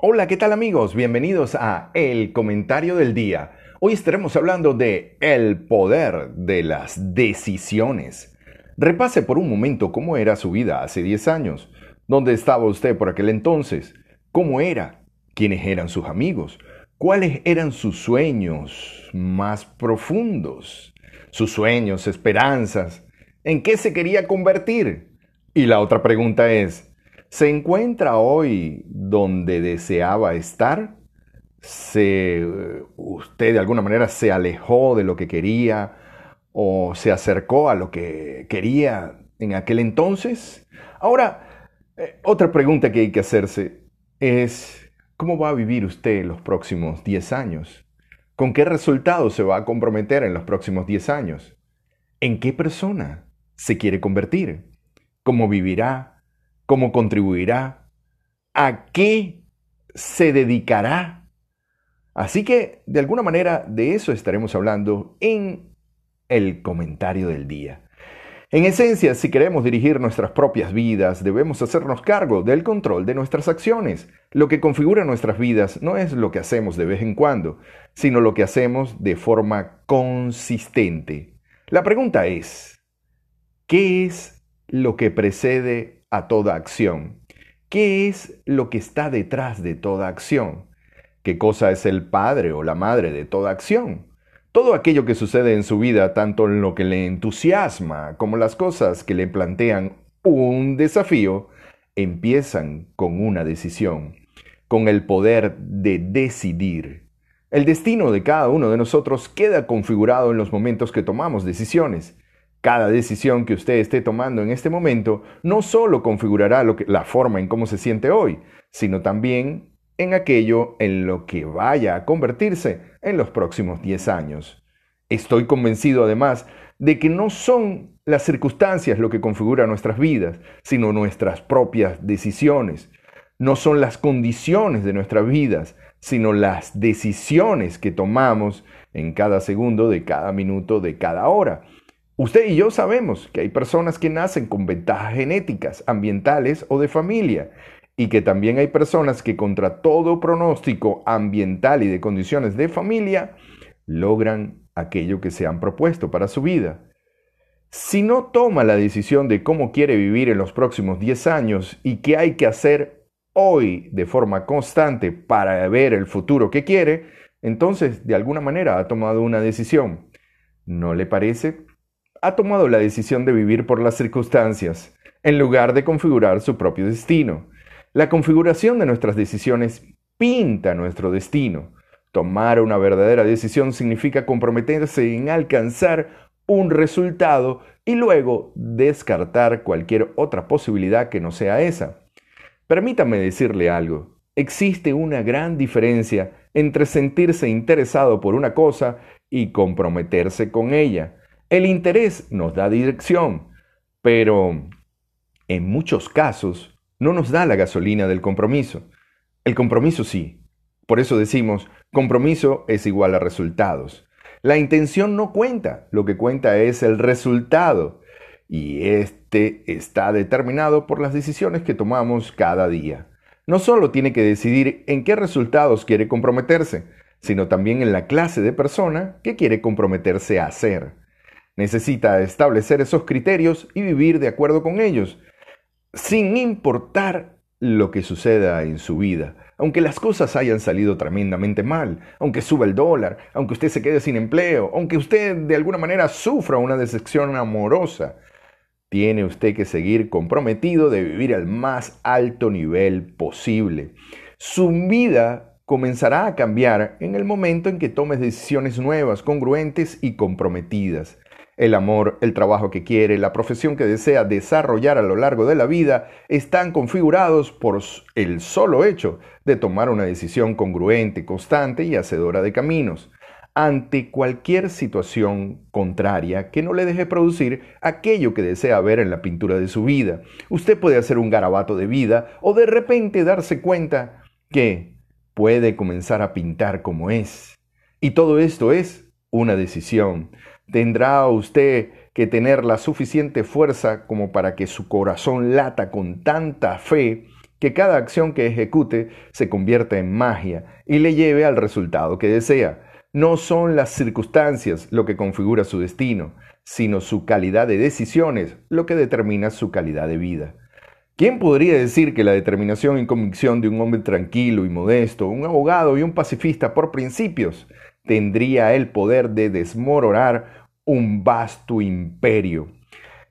Hola, ¿qué tal amigos? Bienvenidos a El Comentario del Día. Hoy estaremos hablando de el poder de las decisiones. Repase por un momento cómo era su vida hace 10 años. ¿Dónde estaba usted por aquel entonces? ¿Cómo era? ¿Quiénes eran sus amigos? ¿Cuáles eran sus sueños más profundos? Sus sueños, esperanzas. ¿En qué se quería convertir? Y la otra pregunta es, ¿Se encuentra hoy donde deseaba estar? ¿Se, ¿Usted de alguna manera se alejó de lo que quería o se acercó a lo que quería en aquel entonces? Ahora, eh, otra pregunta que hay que hacerse es, ¿cómo va a vivir usted los próximos 10 años? ¿Con qué resultados se va a comprometer en los próximos 10 años? ¿En qué persona se quiere convertir? ¿Cómo vivirá? Cómo contribuirá, a qué se dedicará. Así que, de alguna manera, de eso estaremos hablando en el comentario del día. En esencia, si queremos dirigir nuestras propias vidas, debemos hacernos cargo del control de nuestras acciones. Lo que configura nuestras vidas no es lo que hacemos de vez en cuando, sino lo que hacemos de forma consistente. La pregunta es, ¿qué es lo que precede a toda acción. ¿Qué es lo que está detrás de toda acción? ¿Qué cosa es el padre o la madre de toda acción? Todo aquello que sucede en su vida, tanto en lo que le entusiasma como las cosas que le plantean un desafío, empiezan con una decisión, con el poder de decidir. El destino de cada uno de nosotros queda configurado en los momentos que tomamos decisiones. Cada decisión que usted esté tomando en este momento no solo configurará la forma en cómo se siente hoy, sino también en aquello en lo que vaya a convertirse en los próximos 10 años. Estoy convencido además de que no son las circunstancias lo que configura nuestras vidas, sino nuestras propias decisiones. No son las condiciones de nuestras vidas, sino las decisiones que tomamos en cada segundo de cada minuto de cada hora. Usted y yo sabemos que hay personas que nacen con ventajas genéticas, ambientales o de familia, y que también hay personas que contra todo pronóstico ambiental y de condiciones de familia logran aquello que se han propuesto para su vida. Si no toma la decisión de cómo quiere vivir en los próximos 10 años y qué hay que hacer hoy de forma constante para ver el futuro que quiere, entonces de alguna manera ha tomado una decisión. ¿No le parece? Ha tomado la decisión de vivir por las circunstancias, en lugar de configurar su propio destino. La configuración de nuestras decisiones pinta nuestro destino. Tomar una verdadera decisión significa comprometerse en alcanzar un resultado y luego descartar cualquier otra posibilidad que no sea esa. Permítame decirle algo. Existe una gran diferencia entre sentirse interesado por una cosa y comprometerse con ella. El interés nos da dirección, pero en muchos casos no nos da la gasolina del compromiso. El compromiso sí. Por eso decimos, compromiso es igual a resultados. La intención no cuenta, lo que cuenta es el resultado. Y este está determinado por las decisiones que tomamos cada día. No solo tiene que decidir en qué resultados quiere comprometerse, sino también en la clase de persona que quiere comprometerse a ser. Necesita establecer esos criterios y vivir de acuerdo con ellos, sin importar lo que suceda en su vida. Aunque las cosas hayan salido tremendamente mal, aunque suba el dólar, aunque usted se quede sin empleo, aunque usted de alguna manera sufra una decepción amorosa, tiene usted que seguir comprometido de vivir al más alto nivel posible. Su vida comenzará a cambiar en el momento en que tomes decisiones nuevas, congruentes y comprometidas. El amor, el trabajo que quiere, la profesión que desea desarrollar a lo largo de la vida están configurados por el solo hecho de tomar una decisión congruente, constante y hacedora de caminos ante cualquier situación contraria que no le deje producir aquello que desea ver en la pintura de su vida. Usted puede hacer un garabato de vida o de repente darse cuenta que puede comenzar a pintar como es. Y todo esto es una decisión. Tendrá usted que tener la suficiente fuerza como para que su corazón lata con tanta fe que cada acción que ejecute se convierta en magia y le lleve al resultado que desea. No son las circunstancias lo que configura su destino, sino su calidad de decisiones lo que determina su calidad de vida. ¿Quién podría decir que la determinación y convicción de un hombre tranquilo y modesto, un abogado y un pacifista por principios, tendría el poder de desmoronar un vasto imperio?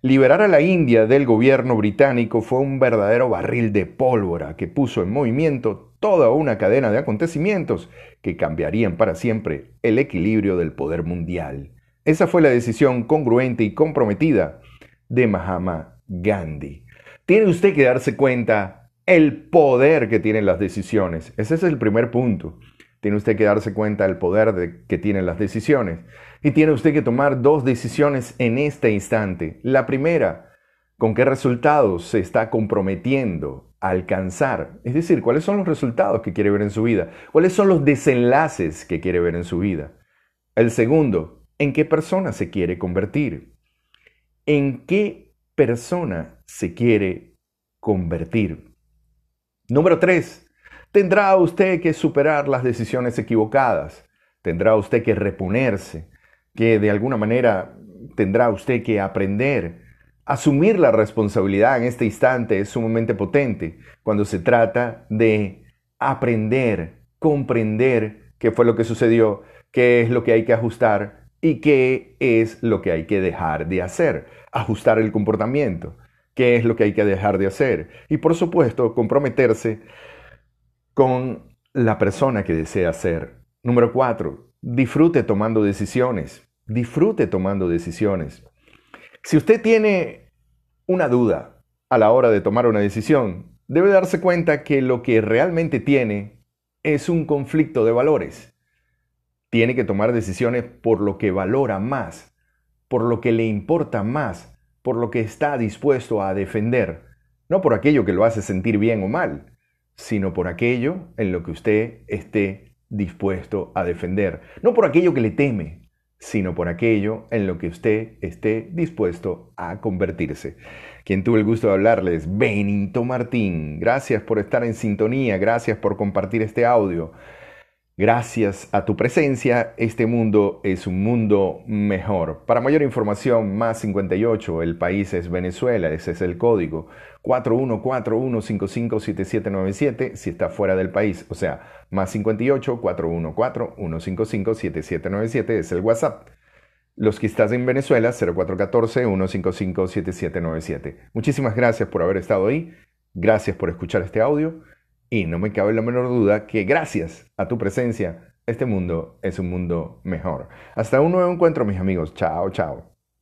Liberar a la India del gobierno británico fue un verdadero barril de pólvora que puso en movimiento toda una cadena de acontecimientos que cambiarían para siempre el equilibrio del poder mundial. Esa fue la decisión congruente y comprometida de Mahatma Gandhi. Tiene usted que darse cuenta el poder que tienen las decisiones. Ese es el primer punto. Tiene usted que darse cuenta del poder de, que tienen las decisiones. Y tiene usted que tomar dos decisiones en este instante. La primera, ¿con qué resultados se está comprometiendo a alcanzar? Es decir, ¿cuáles son los resultados que quiere ver en su vida? ¿Cuáles son los desenlaces que quiere ver en su vida? El segundo, ¿en qué persona se quiere convertir? ¿En qué persona se quiere convertir? Número tres, tendrá usted que superar las decisiones equivocadas, tendrá usted que reponerse, que de alguna manera tendrá usted que aprender. Asumir la responsabilidad en este instante es sumamente potente cuando se trata de aprender, comprender qué fue lo que sucedió, qué es lo que hay que ajustar y qué es lo que hay que dejar de hacer. Ajustar el comportamiento, qué es lo que hay que dejar de hacer. Y por supuesto, comprometerse con la persona que desea ser. Número cuatro, disfrute tomando decisiones. Disfrute tomando decisiones. Si usted tiene una duda a la hora de tomar una decisión, debe darse cuenta que lo que realmente tiene es un conflicto de valores. Tiene que tomar decisiones por lo que valora más, por lo que le importa más, por lo que está dispuesto a defender, no por aquello que lo hace sentir bien o mal sino por aquello en lo que usted esté dispuesto a defender. No por aquello que le teme, sino por aquello en lo que usted esté dispuesto a convertirse. Quien tuvo el gusto de hablarles, Benito Martín. Gracias por estar en sintonía, gracias por compartir este audio. Gracias a tu presencia, este mundo es un mundo mejor. Para mayor información, más 58, el país es Venezuela, ese es el código. 4141557797 si está fuera del país, o sea, más 58 414-155-7797 es el WhatsApp. Los que estás en Venezuela, 0414-155-7797. Muchísimas gracias por haber estado ahí, gracias por escuchar este audio. Y no me cabe la menor duda que gracias a tu presencia, este mundo es un mundo mejor. Hasta un nuevo encuentro, mis amigos. Chao, chao.